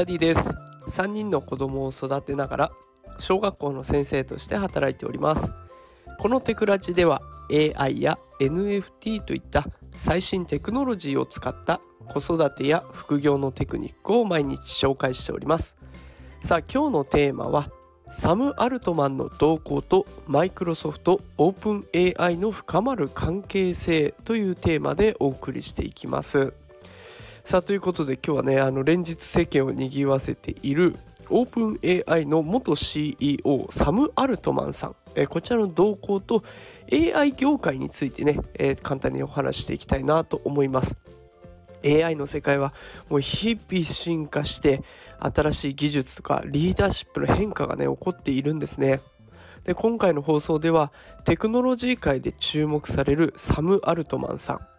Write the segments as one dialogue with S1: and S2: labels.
S1: ダディです。3人の子供を育てながら小学校の先生として働いております。このテクラジでは AI や NFT といった最新テクノロジーを使った子育てや副業のテクニックを毎日紹介しております。さあ今日のテーマはサム・アルトマンの動向とマイクロソフトオープン AI の深まる関係性というテーマでお送りしていきます。さあということで今日はねあの連日世間を賑わせているオープン AI の元 CEO サム・アルトマンさん、えこちらの動向と AI 業界についてね、え簡単にお話ししていきたいなと思います。AI の世界はもう日々進化して新しい技術とかリーダーシップの変化がね起こっているんですね。で今回の放送ではテクノロジー界で注目されるサム・アルトマンさん。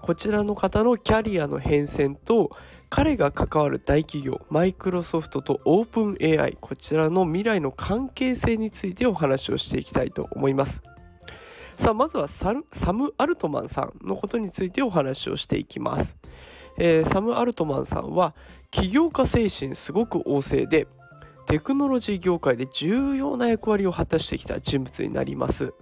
S1: こちらの方のキャリアの変遷と彼が関わる大企業マイクロソフトとオープン AI こちらの未来の関係性についてお話をしていきたいと思います。さあまずはサム・アルトマンさんのことについてお話をしていきます、えー、サム・アルトマンさんは起業家精神すごく旺盛でテクノロジー業界で重要な役割を果たしてきた人物になります。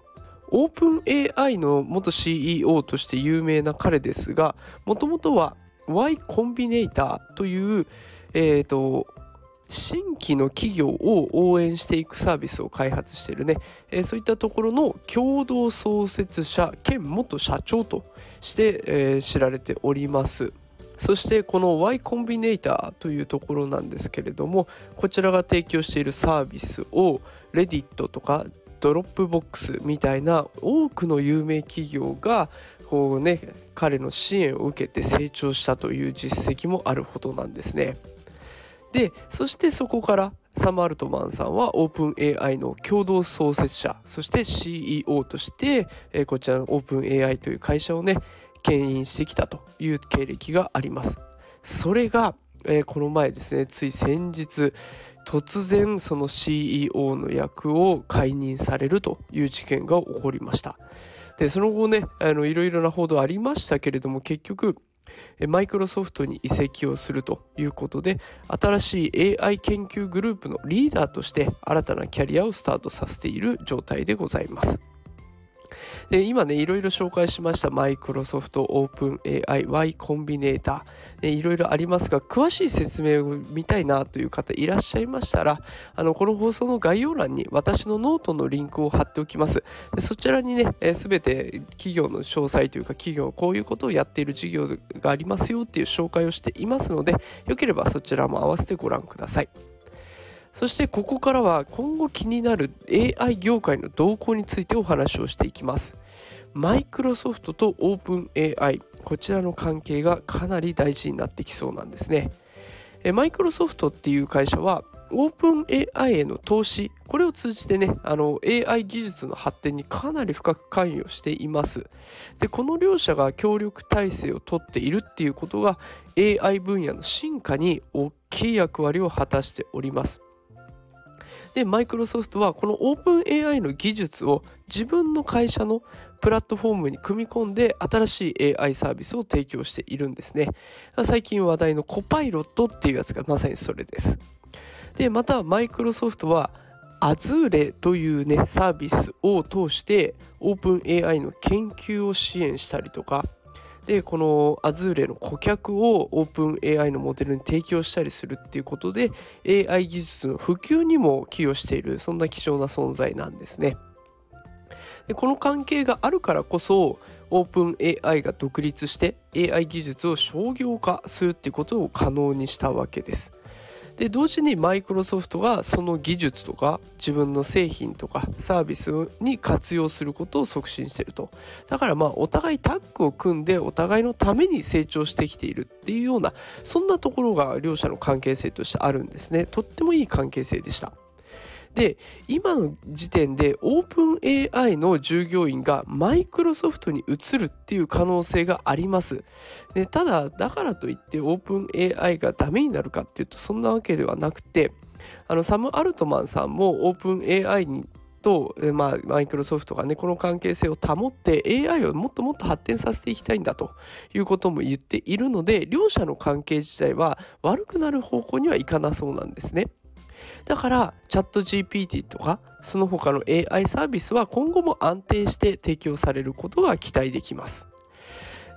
S1: オープン AI の元 CEO として有名な彼ですがもともとは Y コンビネーターという、えーと、新規の企業を応援していくサービスを開発しているね、えー、そういったところの共同創設者兼元社長として、えー、知られております。そしてこの Y コンビネーターというところなんですけれどもこちらが提供しているサービスを Reddit とか Dropbox みたいな多くの有名企業がこうね彼の支援を受けて成長したという実績もあるほどなんですね。でそしてそこからサム・アルトマンさんはオープン AI の共同創設者そして CEO として、えこちらのオープン AI という会社をね牽引してきたという経歴があります。それが、えこの前ですねつい先日突然その CEO の役を解任されるという事件が起こりました。でその後ねあのいろいろな報道ありましたけれども結局マイクロソフトに移籍をするということで新しい AI 研究グループのリーダーとして新たなキャリアをスタートさせている状態でございます。で今ねいろいろ紹介しました。マイクロソフトオープン AI Y コンビネーターいろいろありますが詳しい説明を見たいなという方いらっしゃいましたらあのこの放送の概要欄に私のノートのリンクを貼っておきます。でそちらにねすべ、て企業の詳細というか企業こういうことをやっている事業がありますよっていう紹介をしていますのでよければそちらも合わせてご覧ください。そしてここからは今後気になる AI 業界の動向についてお話をしていきます。マイクロソフトとオープン AI こちらの関係がかなり大事になってきそうなんですね。マイクロソフトっていう会社はオープン AI への投資これを通じてねあの AI 技術の発展にかなり深く関与していますでこの両者が協力体制をとっているっていうことが AI 分野の進化に大きい役割を果たしておりますでマイクロソフトはこのオープン AI の技術を自分の会社のプラットフォームに組み込んで新しい AI サービスを提供しているんですね。最近話題のコパイロットっていうやつがまさにそれです。でまたマイクロソフトは Azure というねサービスを通してオープン AI の研究を支援したりとかでこの Azure の顧客を OpenAI のモデルに提供したりするっていうことで AI 技術の普及にも寄与しているそんな貴重な存在なんですね。でこの関係があるからこそオープン AI が独立して AI 技術を商業化するっていうことを可能にしたわけです。で同時にマイクロソフトがその技術とか自分の製品とかサービスに活用することを促進してると。だからまあお互いタッグを組んでお互いのために成長してきているっていうようなそんなところが両者の関係性としてあるんですね。とってもいい関係性でした。で今の時点でオープン AI の従業員がマイクロソフトに移るっていう可能性がありますでただだからといってオープン AI がダメになるかっていうとそんなわけではなくてあのサム・アルトマンさんもオープン AI にと、まあ、マイクロソフトがねこの関係性を保って AI をもっともっと発展させていきたいんだということも言っているので両者の関係自体は悪くなる方向にはいかなそうなんですね。だからチャット GPT とかその他の AI サービスは今後も安定して提供されることが期待できます。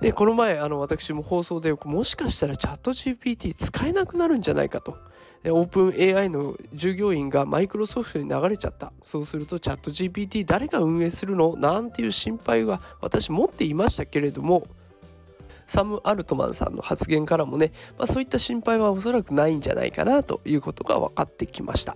S1: でこの前あの私も放送でよくもしかしたらチャット GPT 使えなくなるんじゃないかと。オープン AI の従業員がマイクロソフトに流れちゃった。そうするとチャット GPT 誰が運営するの？なんていう心配は私持っていましたけれどもサム・アルトマンさんの発言からもね、まあ、そういった心配はおそらくないんじゃないかなということが分かってきました。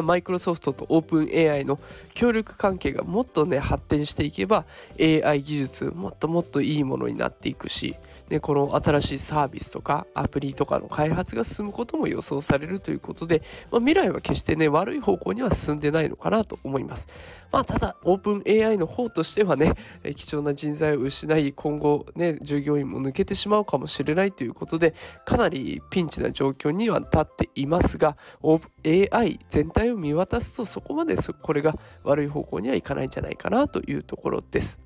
S1: マイクロソフトとオープン AI の協力関係がもっとね発展していけば AI 技術もっともっといいものになっていくしでこの新しいサービスとかアプリとかの開発が進むことも予想されるということで、まあ、未来は決してね悪い方向には進んでないのかなと思います。まあ、ただオープン AI の方としてはね貴重な人材を失い今後ね従業員も抜けてしまうかもしれないということでかなりピンチな状況には立っていますが AI 全体を見渡すとそこまでこれが悪い方向にはいかないんじゃないかなというところです。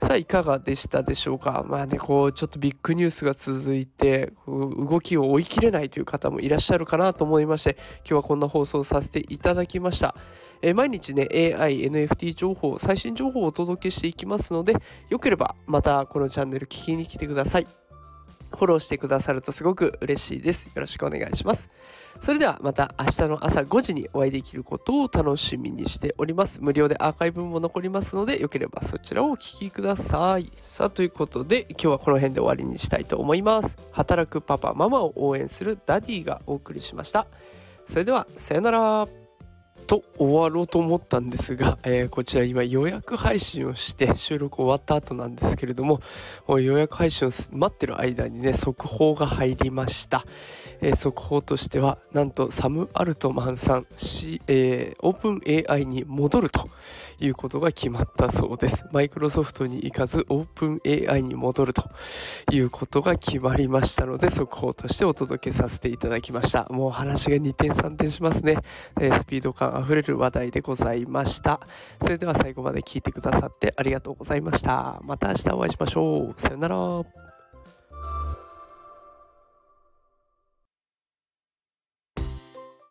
S1: さあいかがでしたでしょうか？まあねこうちょっとビッグニュースが続いて動きを追い切れないという方もいらっしゃるかなと思いまして今日はこんな放送させていただきました。え毎日ね AI、NFT 情報最新情報をお届けしていきますのでよければまたこのチャンネル聞きに来てください。フォローしてくださるとすごく嬉しいです。よろしくお願いします。それではまた明日の朝5時にお会いできることを楽しみにしております。無料でアーカイブも残りますので、よければそちらをお聴きください。さあ、ということで今日はこの辺で終わりにしたいと思います。働くパパ、ママを応援するダディがお送りしました。それでは、さよなら。と終わろうと思ったんですが、えー、こちら今予約配信をして収録終わった後なんですけれども予約配信を待ってる間にね速報が入りました、えー、速報としてはなんとサム・アルトマンさん、C えー、オープン AI に戻るということが決まったそうですマイクロソフトに行かずオープン AI に戻るということが決まりましたので速報としてお届けさせていただきましたもう話が2点3点しますね、えスピード感あふれる話題でございました。それでは最後まで聞いてくださってありがとうございました。また明日お会いしましょう。さよなら。